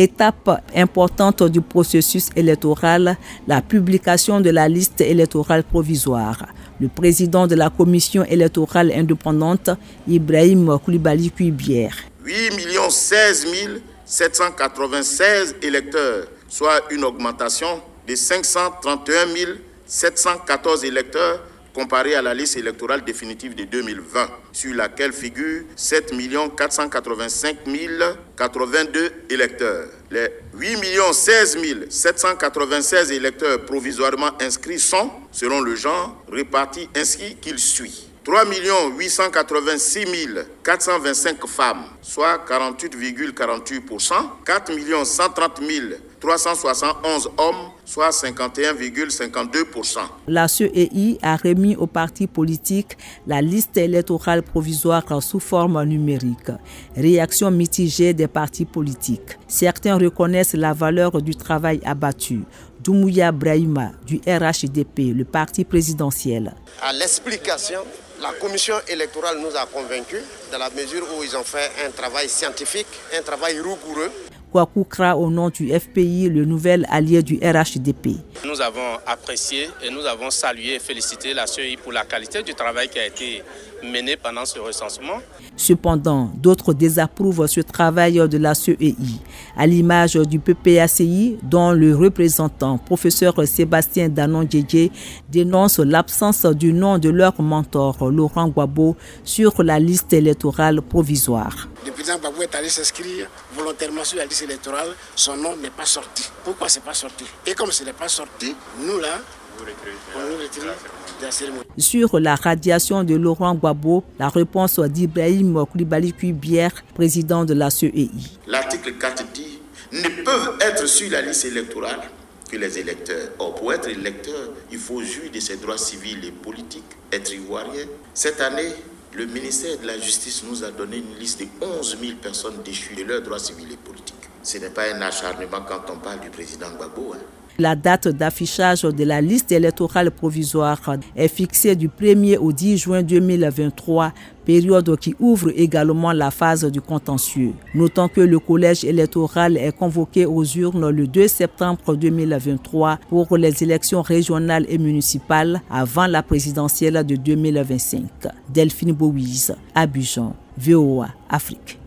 Étape importante du processus électoral, la publication de la liste électorale provisoire. Le président de la commission électorale indépendante, Ibrahim Koulibaly Kuibière. 8 16 796 électeurs, soit une augmentation de 531 714 électeurs comparé à la liste électorale définitive de 2020, sur laquelle figurent 7 485 082 électeurs. Les 8 16 796 électeurs provisoirement inscrits sont, selon le genre, répartis ainsi qu'il suit. 3 886 425 femmes, soit 48,48%, 4 130 371 hommes, soit 51,52%. La CEI a remis aux partis politiques la liste électorale provisoire sous forme numérique. Réaction mitigée des partis politiques. Certains reconnaissent la valeur du travail abattu. Doumouya Brahima du RHDP, le parti présidentiel. À l'explication la commission électorale nous a convaincus dans la mesure où ils ont fait un travail scientifique, un travail rigoureux. Kra au nom du FPI, le nouvel allié du RHDP. Nous avons apprécié et nous avons salué et félicité la CEI pour la qualité du travail qui a été mené pendant ce recensement. Cependant, d'autres désapprouvent ce travail de la CEI, à l'image du PPACI dont le représentant, professeur Sébastien Danon Djedje, dénonce l'absence du nom de leur mentor, Laurent Guabo, sur la liste électorale provisoire. Le président Babou est allé s'inscrire volontairement sur la liste électorale, son nom n'est pas sorti. Pourquoi ce n'est pas sorti? Et comme ce n'est pas sorti, nous là, sur la radiation de Laurent Gbagbo, la réponse d'Ibrahim Koulibaly Kuibière, président de la CEI. L'article 4 dit ne peuvent être sur la liste électorale que les électeurs. Or, pour être électeur, il faut jouir de ses droits civils et politiques, être ivoirien. Cette année, le ministère de la Justice nous a donné une liste de 11 000 personnes déchues de leurs droits civils et politiques. Ce n'est pas un acharnement quand on parle du président Gbagbo. Hein. La date d'affichage de la liste électorale provisoire est fixée du 1er au 10 juin 2023, période qui ouvre également la phase du contentieux. Notons que le collège électoral est convoqué aux urnes le 2 septembre 2023 pour les élections régionales et municipales avant la présidentielle de 2025. Delphine Bouise, Abidjan, VOA, Afrique.